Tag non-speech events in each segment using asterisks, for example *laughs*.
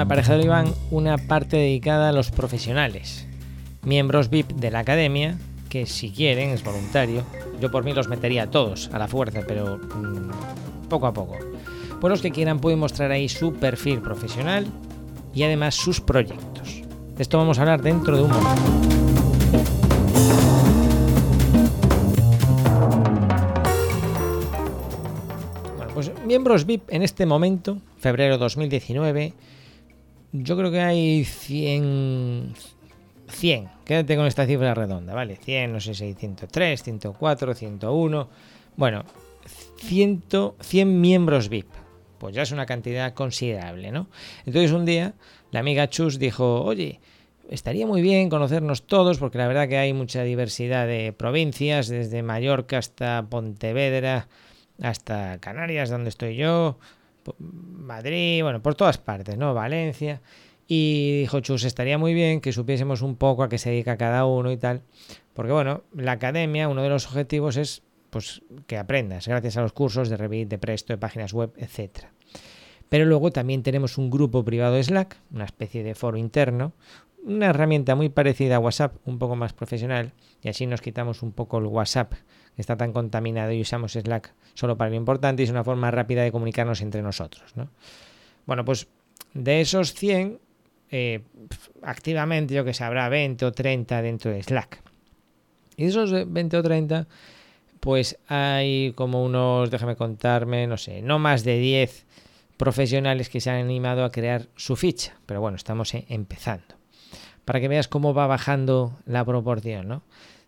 Aparejador Iván una parte dedicada a los profesionales, miembros VIP de la academia, que si quieren, es voluntario, yo por mí los metería a todos a la fuerza, pero mmm, poco a poco. Por los que quieran pueden mostrar ahí su perfil profesional y además sus proyectos. De esto vamos a hablar dentro de un momento. Pues miembros VIP en este momento, febrero 2019, yo creo que hay 100, 100, quédate con esta cifra redonda, ¿vale? 100, no sé si hay 103, 104, 101, bueno, 100, 100 miembros VIP, pues ya es una cantidad considerable, ¿no? Entonces un día la amiga Chus dijo, oye, estaría muy bien conocernos todos, porque la verdad que hay mucha diversidad de provincias, desde Mallorca hasta Pontevedra, hasta Canarias, donde estoy yo, Madrid, bueno, por todas partes, ¿no? Valencia. Y dijo Chus, estaría muy bien que supiésemos un poco a qué se dedica cada uno y tal. Porque bueno, la academia, uno de los objetivos es pues que aprendas gracias a los cursos de Revit, de Presto, de páginas web, etc. Pero luego también tenemos un grupo privado de Slack, una especie de foro interno, una herramienta muy parecida a WhatsApp, un poco más profesional, y así nos quitamos un poco el WhatsApp está tan contaminado y usamos Slack solo para lo importante y es una forma rápida de comunicarnos entre nosotros. ¿no? Bueno, pues de esos 100, eh, activamente yo que sé, habrá 20 o 30 dentro de Slack. Y de esos 20 o 30, pues hay como unos, déjame contarme, no sé, no más de 10 profesionales que se han animado a crear su ficha. Pero bueno, estamos eh, empezando. Para que veas cómo va bajando la proporción, ¿no?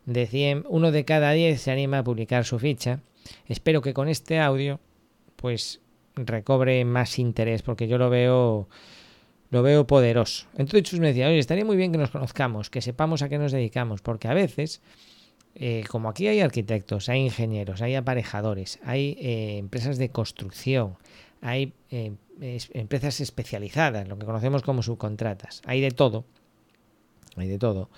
De 100, uno de cada 10 se anima a publicar su ficha Espero que con este audio pues recobre más interés porque yo lo veo lo veo poderoso. Entonces me decía, oye, estaría muy bien que nos conozcamos, que sepamos a qué nos dedicamos, porque a veces, eh, como aquí hay arquitectos, hay ingenieros, hay aparejadores, hay eh, empresas de construcción, hay eh, empresas especializadas, lo que conocemos como subcontratas, hay de todo, hay de todo,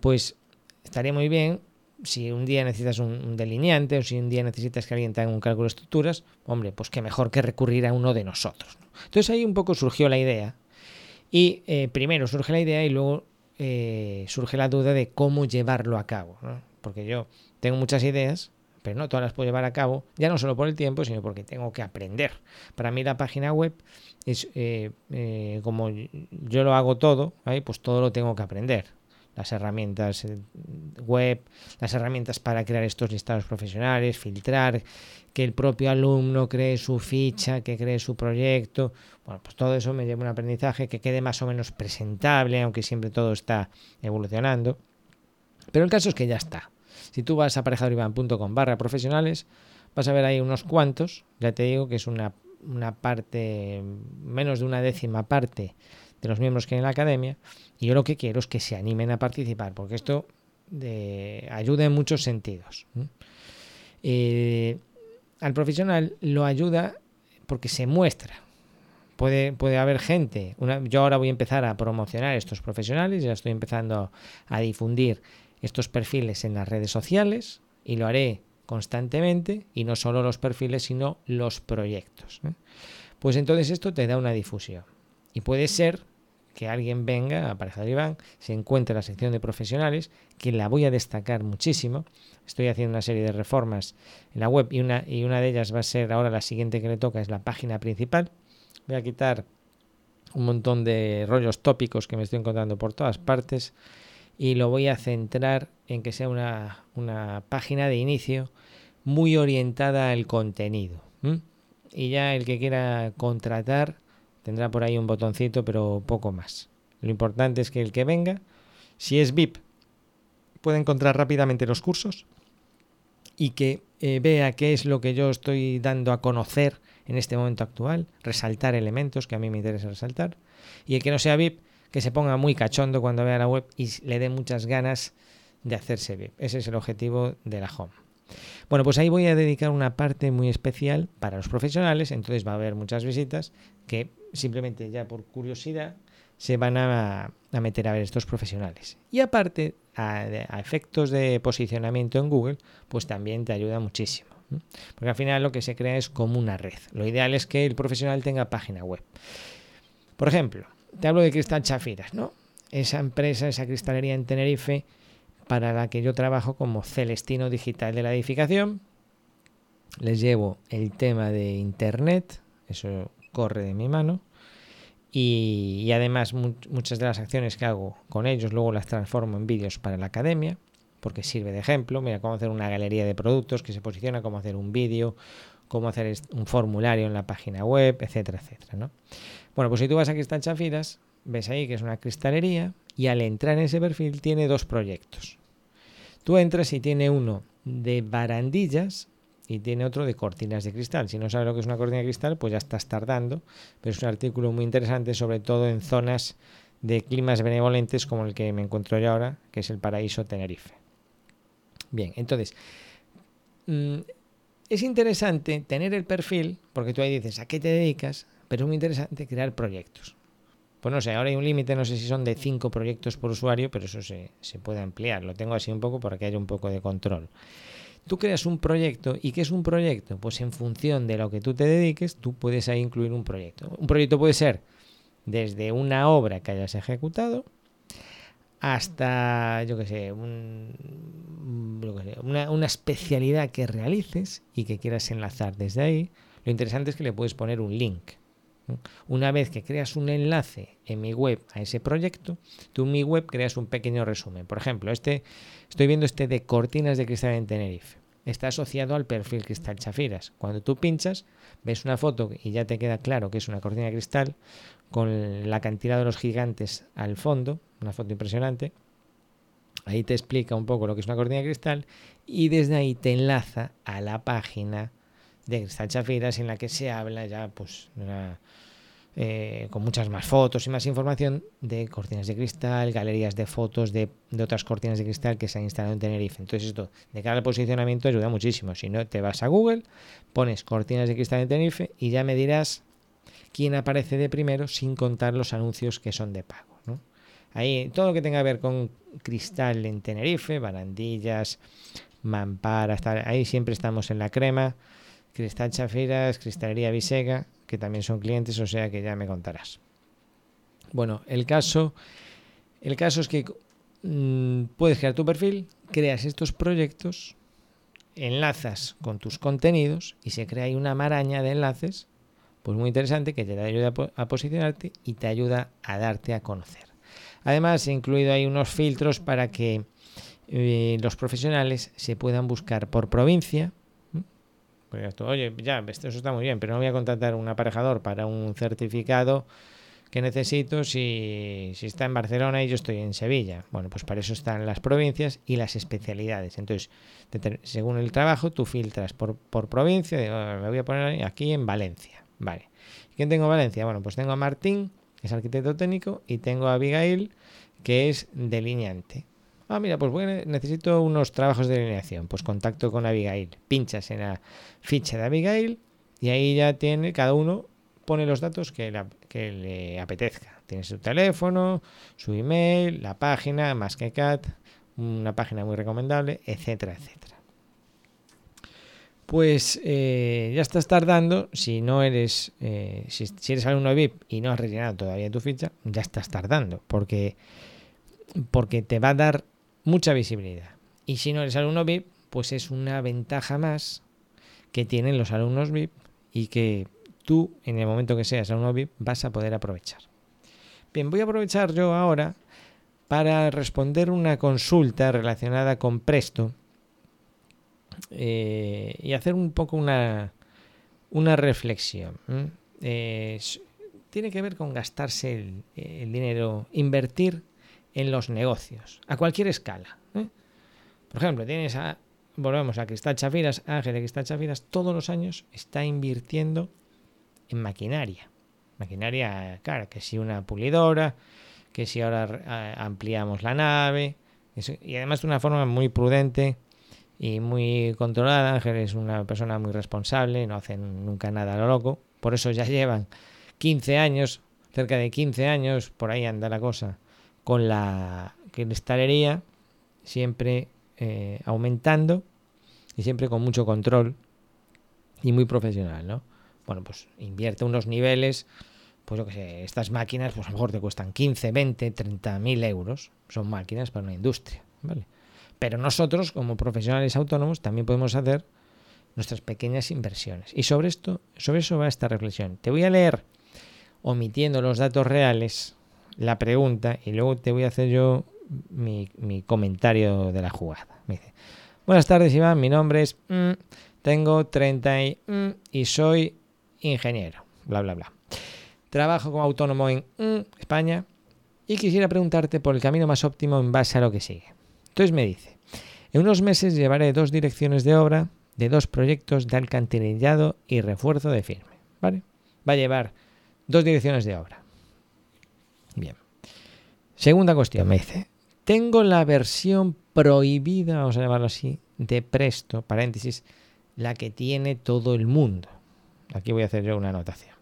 pues estaría muy bien si un día necesitas un, delineante o si un día necesitas que alguien te un cálculo de estructuras, hombre, pues qué mejor que recurrir a uno de nosotros. Entonces ahí un poco surgió la idea. Y eh, primero surge la idea y luego eh, surge la duda de cómo llevarlo a cabo. Porque yo tengo muchas ideas, pero no todas las puedo llevar a cabo, ya no solo por el tiempo, sino porque tengo que aprender. Para mí la página web es eh, como yo lo hago todo, pues todo lo tengo que aprender las herramientas eh, web, las herramientas para crear estos listados profesionales, filtrar, que el propio alumno cree su ficha, que cree su proyecto. Bueno, pues todo eso me lleva un aprendizaje que quede más o menos presentable, aunque siempre todo está evolucionando. Pero el caso es que ya está. Si tú vas a aparejadorivan.com barra profesionales, vas a ver ahí unos cuantos, ya te digo que es una, una parte, menos de una décima parte de los miembros que hay en la academia y yo lo que quiero es que se animen a participar porque esto ayuda en muchos sentidos. Eh, al profesional lo ayuda porque se muestra. Puede, puede haber gente. yo ahora voy a empezar a promocionar estos profesionales, ya estoy empezando a difundir estos perfiles en las redes sociales y lo haré constantemente y no solo los perfiles sino los proyectos. Pues entonces esto te da una difusión y puede ser que alguien venga a Pareja Iván, se encuentre la sección de profesionales, que la voy a destacar muchísimo. Estoy haciendo una serie de reformas en la web y una, y una de ellas va a ser ahora la siguiente que le toca, es la página principal. Voy a quitar un montón de rollos tópicos que me estoy encontrando por todas partes y lo voy a centrar en que sea una, una página de inicio muy orientada al contenido. Y ya el que quiera contratar Tendrá por ahí un botoncito, pero poco más. Lo importante es que el que venga, si es VIP, pueda encontrar rápidamente los cursos y que eh, vea qué es lo que yo estoy dando a conocer en este momento actual, resaltar elementos que a mí me interesa resaltar. Y el que no sea VIP, que se ponga muy cachondo cuando vea la web y le dé muchas ganas de hacerse VIP. Ese es el objetivo de la home. Bueno, pues ahí voy a dedicar una parte muy especial para los profesionales, entonces va a haber muchas visitas que simplemente ya por curiosidad se van a, meter a ver estos profesionales. Y aparte, a, efectos de posicionamiento en Google, pues también te ayuda muchísimo. Porque al final lo que se crea es como una red. Lo ideal es que el profesional tenga página web. Por ejemplo, te hablo de Cristal Chafiras, ¿no? Esa empresa, esa cristalería en Tenerife, para la que yo trabajo como Celestino Digital de la Edificación. Les llevo el tema de Internet, eso corre de mi mano. Y, además muchas de las acciones que hago con ellos luego las transformo en vídeos para la academia, porque sirve de ejemplo. Mira cómo hacer una galería de productos que se posiciona, cómo hacer un vídeo, cómo hacer un formulario en la página web, etcétera, etcétera. ¿no? Bueno, pues si tú vas aquí Cristal Chafiras, ves ahí que es una cristalería y al entrar en ese perfil tiene dos proyectos. Tú entras y tiene uno de barandillas y tiene otro de cortinas de cristal. Si no sabes lo que es una cortina de cristal, pues ya estás tardando, pero es un artículo muy interesante, sobre todo en zonas de climas benevolentes como el que me encuentro yo ahora, que es el paraíso Tenerife. Bien, entonces, mm, es interesante tener el perfil, porque tú ahí dices, ¿a qué te dedicas? Pero es muy interesante crear proyectos. Pues no sé, ahora hay un límite, no sé si son de 5 proyectos por usuario, pero eso se, se puede ampliar. Lo tengo así un poco para que haya un poco de control. Tú creas un proyecto y ¿qué es un proyecto? Pues en función de lo que tú te dediques, tú puedes ahí incluir un proyecto. Un proyecto puede ser desde una obra que hayas ejecutado hasta, yo qué sé, una, una, especialidad que realices y que quieras enlazar desde ahí. Lo interesante es que le puedes poner un link. Una vez que creas un enlace en mi web a ese proyecto, tú en mi web creas un pequeño resumen. Por ejemplo, este, estoy viendo este de cortinas de cristal en Tenerife. Está asociado al perfil Cristal Chafiras. Cuando tú pinchas, ves una foto y ya te queda claro que es una cortina de cristal con la cantidad de los gigantes al fondo, una foto impresionante. Ahí te explica un poco lo que es una cortina de cristal y desde ahí te enlaza a la página de Cristal Chafiras en la que se habla ya pues eh, con muchas más fotos y más información de cortinas de cristal, galerías de fotos de, otras cortinas de cristal que se han instalado en Tenerife. Entonces esto de cara al posicionamiento ayuda muchísimo. Si no, te vas a Google, pones cortinas de cristal en Tenerife y ya me dirás quién aparece de primero sin contar los anuncios que son de pago. Ahí todo lo que tenga que ver con cristal en Tenerife, barandillas, mamparas, ahí siempre estamos en la crema. Cristal Chafiras, Cristalería Visega, que también son clientes, o sea que ya me contarás. Bueno, el caso, el caso es que mm, puedes crear tu perfil, creas estos proyectos, enlazas con tus contenidos y se crea ahí una maraña de enlaces, pues muy interesante, que te ayuda a, posicionarte y te ayuda a darte a conocer. Además, he incluido ahí unos filtros para que eh, los profesionales se puedan buscar por provincia, oye, ya, eso está muy bien, pero no voy a contratar un aparejador para un certificado que necesito si, está en Barcelona y yo estoy en Sevilla. Bueno, pues para eso están las provincias y las especialidades. Entonces, según el trabajo, tú filtras por, provincia, oh, me voy a poner aquí en Valencia. Vale. ¿Quién tengo en Valencia? Bueno, pues tengo a Martín, que es arquitecto técnico, y tengo a Abigail, que es delineante. Ah, mira, pues necesito unos trabajos de alineación. Pues contacto con Abigail. Pinchas en la ficha de Abigail y ahí ya tiene, cada uno pone los datos que, le apetezca. Tiene su teléfono, su email, la página, más que cat, una página muy recomendable, etcétera, etcétera. Pues eh, ya estás tardando, si no eres, eh, si, si, eres alumno VIP y no has rellenado todavía tu ficha, ya estás tardando, porque, porque te va a dar mucha visibilidad. Y si no eres alumno VIP, pues es una ventaja más que tienen los alumnos VIP y que tú, en el momento que seas alumno VIP, vas a poder aprovechar. Bien, voy a aprovechar yo ahora para responder una consulta relacionada con Presto eh, y hacer un poco una, una reflexión. tiene que ver con gastarse el dinero, invertir en los negocios, a cualquier escala. ¿eh? Por ejemplo, tienes a, volvemos a Cristal Chafiras, Ángel de Cristal Chafiras, todos los años está invirtiendo en maquinaria. Maquinaria, claro, que si una pulidora, que si ahora ampliamos la nave, y además de una forma muy prudente y muy controlada. Ángel es una persona muy responsable, no hace nunca nada a lo loco, por eso ya llevan 15 años, cerca de 15 años, por ahí anda la cosa, con la cristalería siempre eh, aumentando y siempre con mucho control y muy profesional, ¿no? Bueno, pues invierte unos niveles pues lo que sé, estas máquinas, pues a lo mejor te cuestan 15, 20, 30 mil euros. Son máquinas para una industria, ¿vale? Pero nosotros, como profesionales autónomos, también podemos hacer nuestras pequeñas inversiones. Y sobre esto, sobre eso va esta reflexión. Te voy a leer, omitiendo los datos reales, la pregunta y luego te voy a hacer yo mi, comentario de la jugada. Buenas tardes Iván, mi nombre es, mm, tengo 30 y, mm, y soy ingeniero, bla, bla, bla. Trabajo como autónomo en mm, España y quisiera preguntarte por el camino más óptimo en base a lo que sigue. Entonces me dice, en unos meses llevaré dos direcciones de obra de dos proyectos de alcantarillado y refuerzo de firme. ¿Vale? Va a llevar dos direcciones de obra. Bien. Segunda cuestión, me dice, tengo la versión prohibida, vamos a llamarlo así, de Presto, paréntesis, la que tiene todo el mundo. Aquí voy a hacer yo una anotación.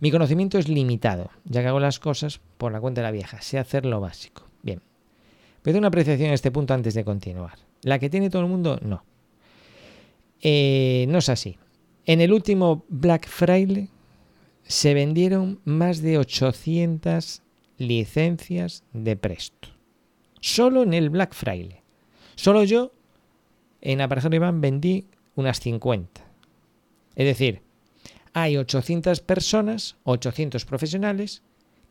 Mi conocimiento es limitado, ya que hago las cosas por la cuenta de la vieja, sé hacer lo básico. Bien. Voy a hacer una apreciación en este punto antes de continuar. La que tiene todo el mundo, no. Eh, no es así. En el último Black Friday se vendieron más de 800 licencias de Presto. Solo en el Black Friday. Solo yo en Aparejero Iván vendí unas 50. Es decir, hay 800 personas, 800 profesionales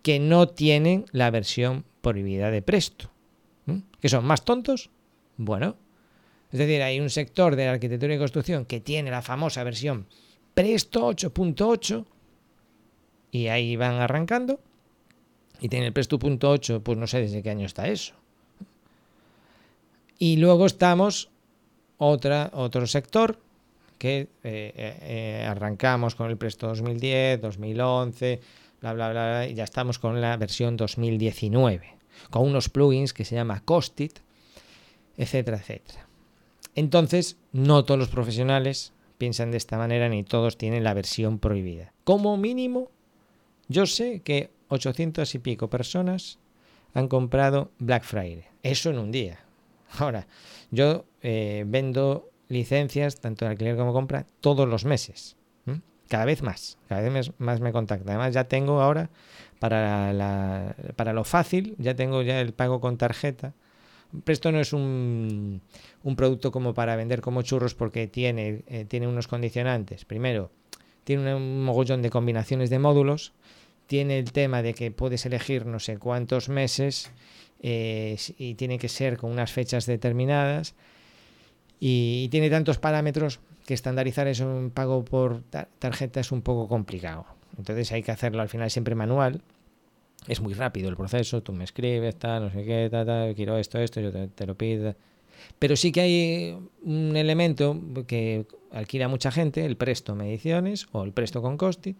que no tienen la versión prohibida de Presto. ¿Que son más tontos? Bueno, es decir, hay un sector de la arquitectura y construcción que tiene la famosa versión Presto 8.8 y ahí van arrancando. Y tiene el Presto 8, pues no sé desde qué año está eso. Y luego estamos otra, otro sector que eh, eh, arrancamos con el Presto 2010, 2011, bla, bla, bla, y ya estamos con la versión 2019, con unos plugins que se llama Costit, etcétera, etcétera. Entonces, no todos los profesionales piensan de esta manera ni todos tienen la versión prohibida. Como mínimo, yo sé que 800 y pico personas han comprado Black Friday. Eso en un día. Ahora, yo eh, vendo licencias, tanto de alquiler como compra, todos los meses. Cada vez más, cada vez más me contacta. Además, ya tengo ahora, para, para lo fácil, ya tengo ya el pago con tarjeta Presto no es un, producto como para vender como churros porque tiene, eh, tiene unos condicionantes. Primero, tiene un mogollón de combinaciones de módulos. Tiene el tema de que puedes elegir no sé cuántos meses eh, y tiene que ser con unas fechas determinadas. Y, tiene tantos parámetros que estandarizar eso en pago por tarjeta es un poco complicado. Entonces hay que hacerlo al final siempre manual es muy rápido el proceso, tú me escribes, tal, no sé qué, tal, quiero esto, esto, yo te, lo pido. Pero sí que hay un elemento que alquila mucha gente, el presto mediciones o el presto con Costit.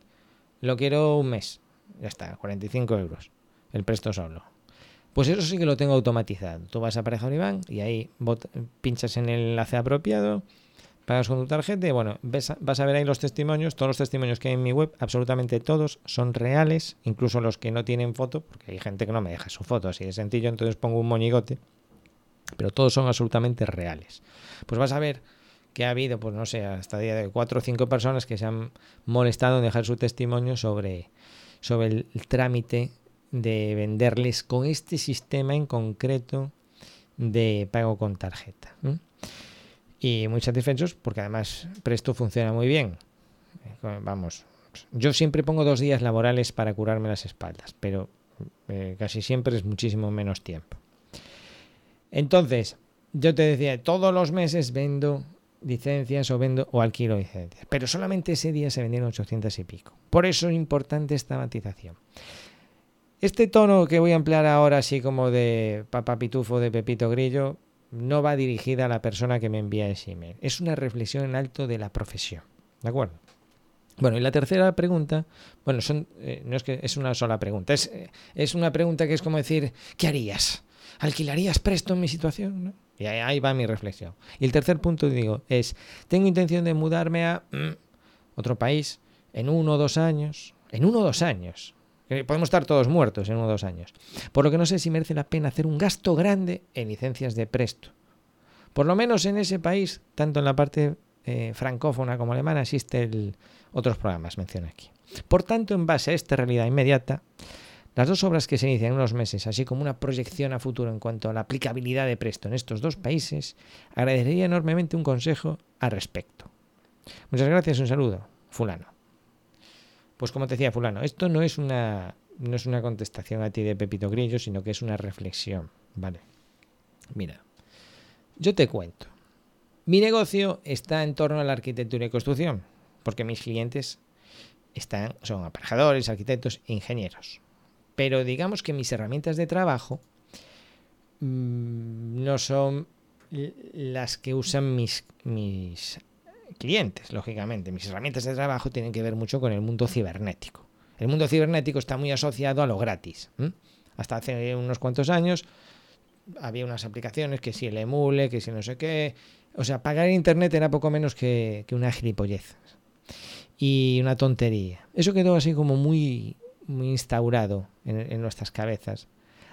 Lo quiero un mes. Ya está, 45 euros. El presto solo. Pues eso sí que lo tengo automatizado. Tú vas a Pareja Iván y ahí pinchas en el enlace apropiado, pagas con tu tarjeta y bueno, vas a ver ahí los testimonios, todos los testimonios que hay en mi web, absolutamente todos son reales, incluso los que no tienen foto, porque hay gente que no me deja su foto así de sencillo, entonces pongo un moñigote, pero todos son absolutamente reales. Pues vas a ver que ha habido, pues no sé, hasta día de cuatro o cinco personas que se han molestado en dejar su testimonio sobre, sobre el, trámite de venderles con este sistema en concreto de pago con tarjeta y muy satisfechos porque además Presto funciona muy bien. Vamos, yo siempre pongo dos días laborales para curarme las espaldas, pero eh, casi siempre es muchísimo menos tiempo. Entonces, yo te decía, todos los meses vendo licencias o vendo o alquilo licencias, pero solamente ese día se vendieron 800 y pico. Por eso es importante esta matización. Este tono que voy a emplear ahora, así como de papá pitufo de Pepito Grillo, no va dirigida a la persona que me envía ese email. Es una reflexión en alto de la profesión. ¿De acuerdo? Bueno, y la tercera pregunta, bueno, son, eh, no es que es una sola pregunta, es, eh, es, una pregunta que es como decir, ¿qué harías? ¿Alquilarías presto en mi situación? Y ahí, va mi reflexión. Y el tercer punto, digo, es, tengo intención de mudarme a mm, otro país en uno o dos años, en uno o dos años, podemos estar todos muertos en uno o dos años. Por lo que no sé si merece la pena hacer un gasto grande en licencias de presto. Por lo menos en ese país, tanto en la parte eh, francófona como alemana, existen otros programas, menciona aquí. Por tanto, en base a esta realidad inmediata, las dos obras que se inician en unos meses, así como una proyección a futuro en cuanto a la aplicabilidad de Presto en estos dos países, agradecería enormemente un consejo al respecto. Muchas gracias, un saludo, fulano. Pues como te decía fulano, esto no es una no es una contestación a ti de Pepito Grillo, sino que es una reflexión, ¿vale? Mira, yo te cuento. Mi negocio está en torno a la arquitectura y construcción, porque mis clientes están, son aparejadores, arquitectos e ingenieros. Pero digamos que mis herramientas de trabajo mmm, no son las que usan mis, mis clientes, lógicamente. Mis herramientas de trabajo tienen que ver mucho con el mundo cibernético. El mundo cibernético está muy asociado a lo gratis. Hasta hace unos cuantos años había unas aplicaciones que si el emule, que si no sé qué. O sea, pagar internet era poco menos que, una gilipollez. Y una tontería. Eso quedó así como muy, muy instaurado en, nuestras cabezas.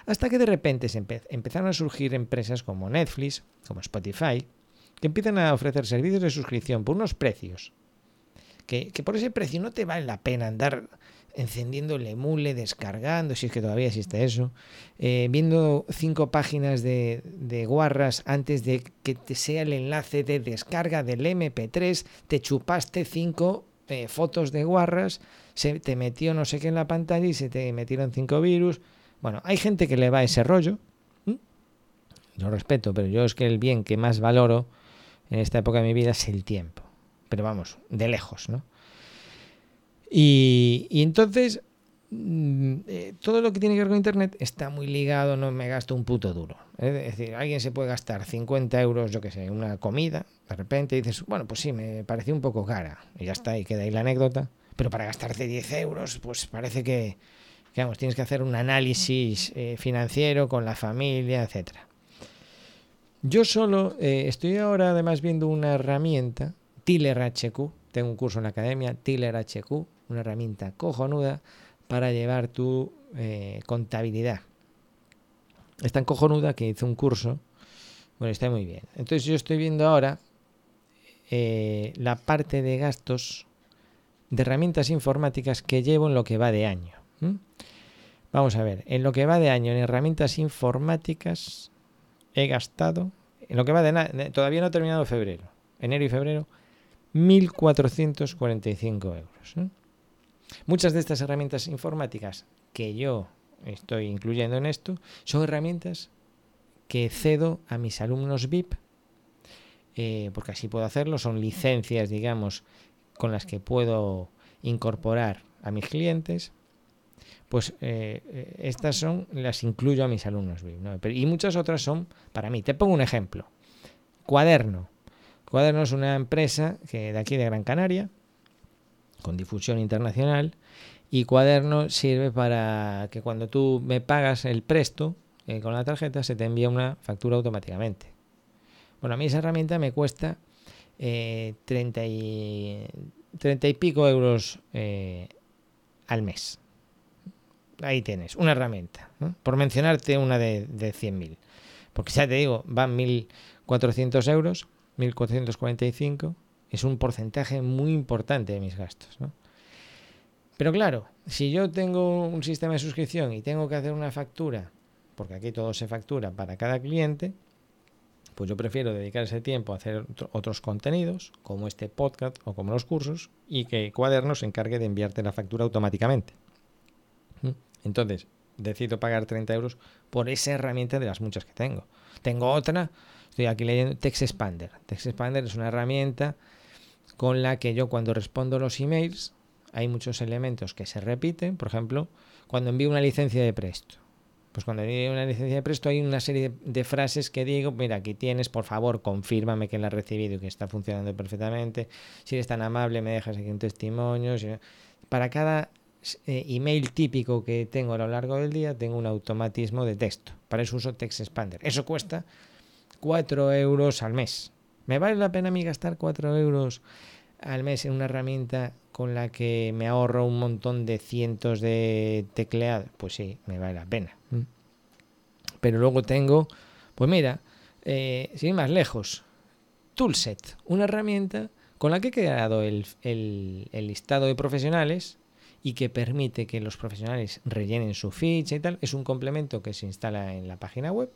Hasta que de repente se empezaron a surgir empresas como Netflix, como Spotify, que empiezan a ofrecer servicios de suscripción por unos precios. Que, que por ese precio no te vale la pena andar encendiendo el emule, descargando, si es que todavía existe eso, eh, viendo cinco páginas de, guarras antes de que te sea el enlace de descarga del MP3, te chupaste cinco eh, fotos de guarras, se te metió no sé qué en la pantalla y se te metieron cinco virus. Bueno, hay gente que le va ese rollo. Yo respeto, pero yo es que el bien que más valoro en esta época de mi vida es el tiempo. Pero vamos, de lejos, ¿no? Y, entonces, mm, eh, todo lo que tiene que ver con Internet está muy ligado, no me gasto un puto duro. Es decir, alguien se puede gastar 50 euros, yo qué sé, una comida, de repente dices, bueno, pues sí, me pareció un poco cara, y ya está, y queda ahí la anécdota. Pero para gastarte 10 euros, pues parece que, tienes que hacer un análisis eh, financiero con la familia, etcétera. Yo solo eh, estoy ahora además viendo una herramienta, Tiller HQ, tengo un curso en la academia, Tiller HQ, una herramienta cojonuda para llevar tu eh, contabilidad. Es tan cojonuda que hice un curso. Bueno, está muy bien. Entonces yo estoy viendo ahora la parte de gastos de herramientas informáticas que llevo en lo que va de año. Vamos a ver, en lo que va de año en herramientas informáticas he gastado, en lo que va de todavía no he terminado febrero, enero y febrero, 1.445 euros. Muchas de estas herramientas informáticas que yo estoy incluyendo en esto son herramientas que cedo a mis alumnos VIP, eh, porque así puedo hacerlo, son licencias, digamos, con las que puedo incorporar a mis clientes. Pues eh, eh, estas son, las incluyo a mis alumnos y muchas otras son para mí. Te pongo un ejemplo. Cuaderno. Cuaderno es una empresa que de aquí de Gran Canaria con difusión internacional y Cuaderno sirve para que cuando tú me pagas el presto eh, con la tarjeta se te envía una factura automáticamente. Bueno, a mí esa herramienta me cuesta eh, 30, y, y pico euros eh, al mes. Ahí tienes, una herramienta. Por mencionarte una de, de 100.000. Porque ya te digo, van 1.400 euros, 1.445 es un porcentaje muy importante de mis gastos. Pero claro, si yo tengo un sistema de suscripción y tengo que hacer una factura, porque aquí todo se factura para cada cliente, pues yo prefiero dedicar ese tiempo a hacer otros contenidos, como este podcast o como los cursos, y que Cuadernos se encargue de enviarte la factura automáticamente. ¿Mm? Entonces, decido pagar 30 euros por esa herramienta de las muchas que tengo. Tengo otra, estoy aquí leyendo Text Expander. Text Expander es una herramienta con la que yo cuando respondo los emails hay muchos elementos que se repiten. Por ejemplo, cuando envío una licencia de presto. Pues cuando envío una licencia de presto hay una serie de, frases que digo, mira, aquí tienes, por favor, confírmame que la has recibido y que está funcionando perfectamente. Si eres tan amable, me dejas aquí un testimonio. Para cada eh, email típico que tengo a lo largo del día, tengo un automatismo de texto. Para eso uso Text Expander. Eso cuesta 4 euros al mes. ¿Me vale la pena a mí gastar 4 euros al mes en una herramienta con la que me ahorro un montón de cientos de tecleados? Pues sí, me vale la pena. Pero luego tengo, pues mira, eh, sin ir más lejos, Toolset, una herramienta con la que he creado el, el, listado de profesionales y que permite que los profesionales rellenen su ficha y tal. Es un complemento que se instala en la página web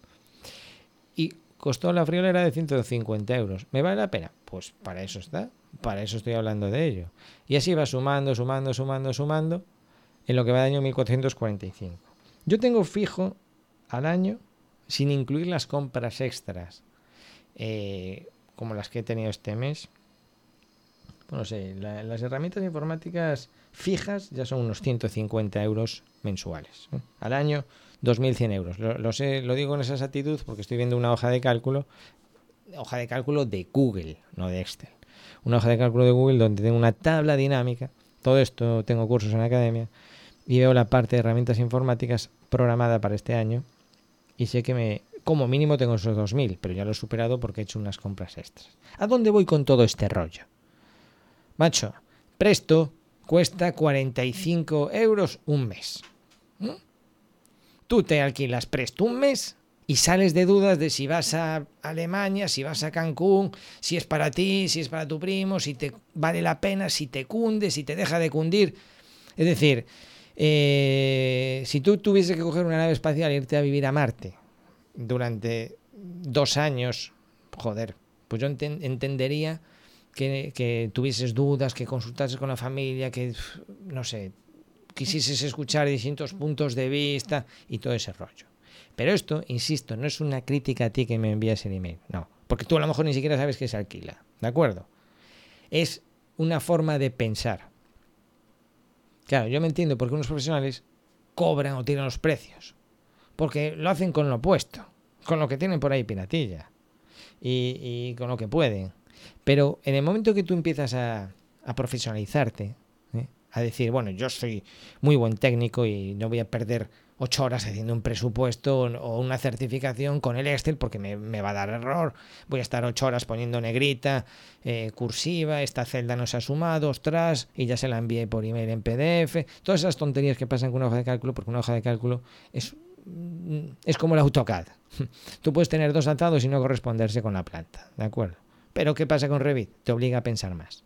y costó la friolera de 150 euros. ¿Me vale la pena? Pues para eso está, para eso estoy hablando de ello. Y así va sumando, sumando, sumando, sumando, en lo que va de año 1445. Yo tengo fijo al año, sin incluir las compras extras, eh, como las que he tenido este mes. No sé, las herramientas informáticas fijas ya son unos 150 euros mensuales. Al año, 2.100 euros. Lo, sé, lo digo con esa actitud porque estoy viendo una hoja de cálculo, hoja de cálculo de Google, no de Excel. Una hoja de cálculo de Google donde tengo una tabla dinámica. Todo esto tengo cursos en la academia y veo la parte de herramientas informáticas programada para este año y sé que me como mínimo tengo esos 2.000, pero ya lo he superado porque he hecho unas compras extras. ¿A dónde voy con todo este rollo? Macho, presto cuesta 45 euros un mes. Tú te alquilas presto un mes y sales de dudas de si vas a Alemania, si vas a Cancún, si es para ti, si es para tu primo, si te vale la pena, si te cunde, si te deja de cundir. Es decir, eh, si tú tuviese que coger una nave espacial e irte a vivir a Marte durante dos años, joder, pues yo entendería que, que, tuvieses dudas, que consultases con la familia, que, no sé, quisieses escuchar distintos puntos de vista y todo ese rollo. Pero esto, insisto, no es una crítica a ti que me envías el email, no, porque tú a lo mejor ni siquiera sabes que se alquila, ¿de acuerdo? Es una forma de pensar. Claro, yo me entiendo porque unos profesionales cobran o tiran los precios, porque lo hacen con lo opuesto, con lo que tienen por ahí piratilla y, y con lo que pueden. Pero en el momento que tú empiezas a, a profesionalizarte. A decir, bueno, yo soy muy buen técnico y no voy a perder ocho horas haciendo un presupuesto o una certificación con el Excel porque me, va a dar error. Voy a estar ocho horas poniendo negrita, eh, cursiva, esta celda no se ha sumado, ostras, y ya se la envié por email en PDF. Todas esas tonterías que pasan con una hoja de cálculo, porque una hoja de cálculo es, mm, es como el AutoCAD. *laughs* Tú puedes tener dos atados y no corresponderse con la planta, ¿de acuerdo? Pero ¿qué pasa con Revit? Te obliga a pensar más.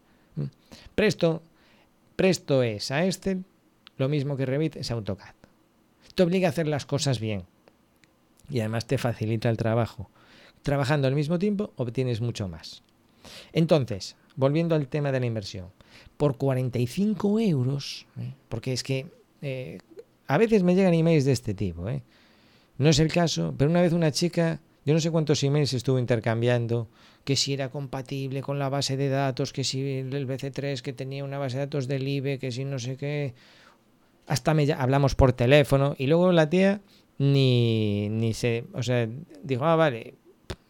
Presto, Presto es a Excel lo mismo que Revit es AutoCAD te obliga a hacer las cosas bien. Y además te facilita el trabajo. Trabajando al mismo tiempo obtienes mucho más. Entonces, volviendo al tema de la inversión, por 45 euros, ¿eh? porque es que eh, a veces me llegan emails de este tipo, ¿eh? no es el caso, pero una vez una chica, yo no sé cuántos emails estuvo intercambiando, que si era compatible con la base de datos, que si el BC3 que tenía una base de datos del IBE, que si no sé qué, hasta me, hablamos por teléfono y luego la tía ni, ni se, o sea, dijo, ah, vale,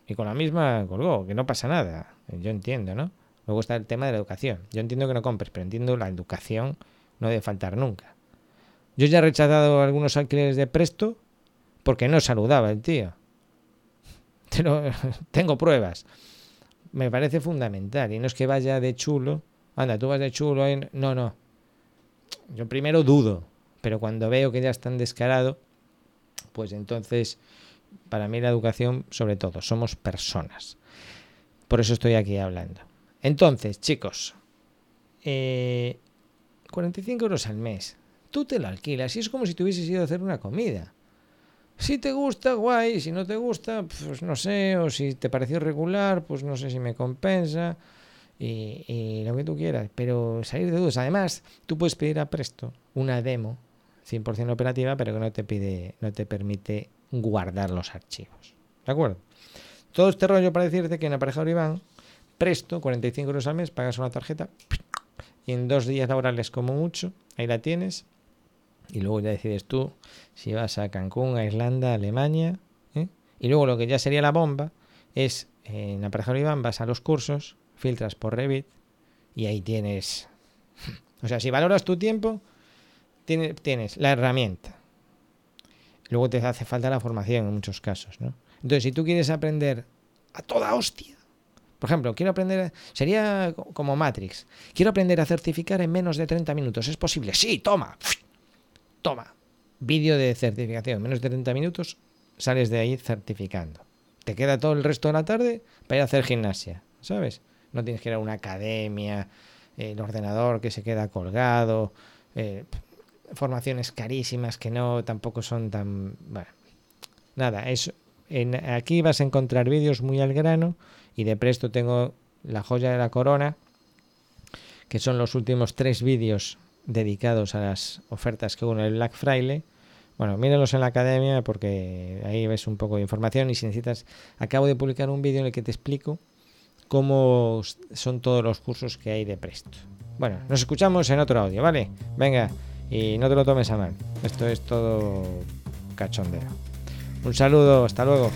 y con la misma colgó, que no pasa nada, yo entiendo, ¿no? Luego está el tema de la educación, yo entiendo que no compres, pero entiendo la educación no debe faltar nunca. Yo ya he rechazado algunos alquileres de presto porque no saludaba el tío. *laughs* Pero tengo pruebas. Me parece fundamental. Y no es que vaya de chulo. Anda, tú vas de chulo. No, no yo primero dudo, pero cuando veo que ya están descarado, pues entonces, para mí la educación, sobre todo, somos personas. Por eso estoy aquí hablando. Entonces, chicos, 45 eh, euros al mes. Tú te lo alquilas y es como si tuvieses ido a hacer una comida. Si te gusta, guay. Si no te gusta, pues no sé. O si te pareció regular, pues no sé si me compensa y, lo que tú quieras, pero salir de dudas. Además, tú puedes pedir a Presto una demo 100% operativa, pero que no te pide, no te permite guardar los archivos. ¿De acuerdo? Todo este rollo para decirte que en Aparejador Iván, Presto, 45 euros al mes, pagas una tarjeta y en dos días laborales como mucho, ahí la tienes. Y luego ya decides tú si vas a Cancún, a Irlanda, a Alemania. ¿eh? Y luego lo que ya sería la bomba es en Aparejador Iván vas a los cursos filtras por Revit y ahí tienes... *laughs* O sea, si valoras tu tiempo, tienes, tienes la herramienta. Luego te hace falta la formación en muchos casos, ¿no? Entonces, si tú quieres aprender a toda hostia, por ejemplo, quiero aprender, sería como Matrix, quiero aprender a certificar en menos de 30 minutos, ¿es posible? Sí, toma, toma, vídeo de certificación, menos de 30 minutos, sales de ahí certificando. Te queda todo el resto de la tarde para ir a hacer gimnasia, ¿sabes? no tienes que ir a una academia, el ordenador que se queda colgado, eh, formaciones carísimas que no tampoco son tan... Bueno, nada, eso. En, aquí vas a encontrar vídeos muy al grano y de presto tengo la joya de la corona, que son los últimos tres vídeos dedicados a las ofertas que hubo en el Black Friday. Bueno, mírenlos en la academia porque ahí ves un poco de información y si necesitas, acabo de publicar un vídeo en el que te explico cómo son todos los cursos que hay de Presto. Bueno, nos escuchamos en otro audio, ¿vale? Venga, y no te lo tomes a mal. Esto es todo cachondeo. Un saludo, hasta luego.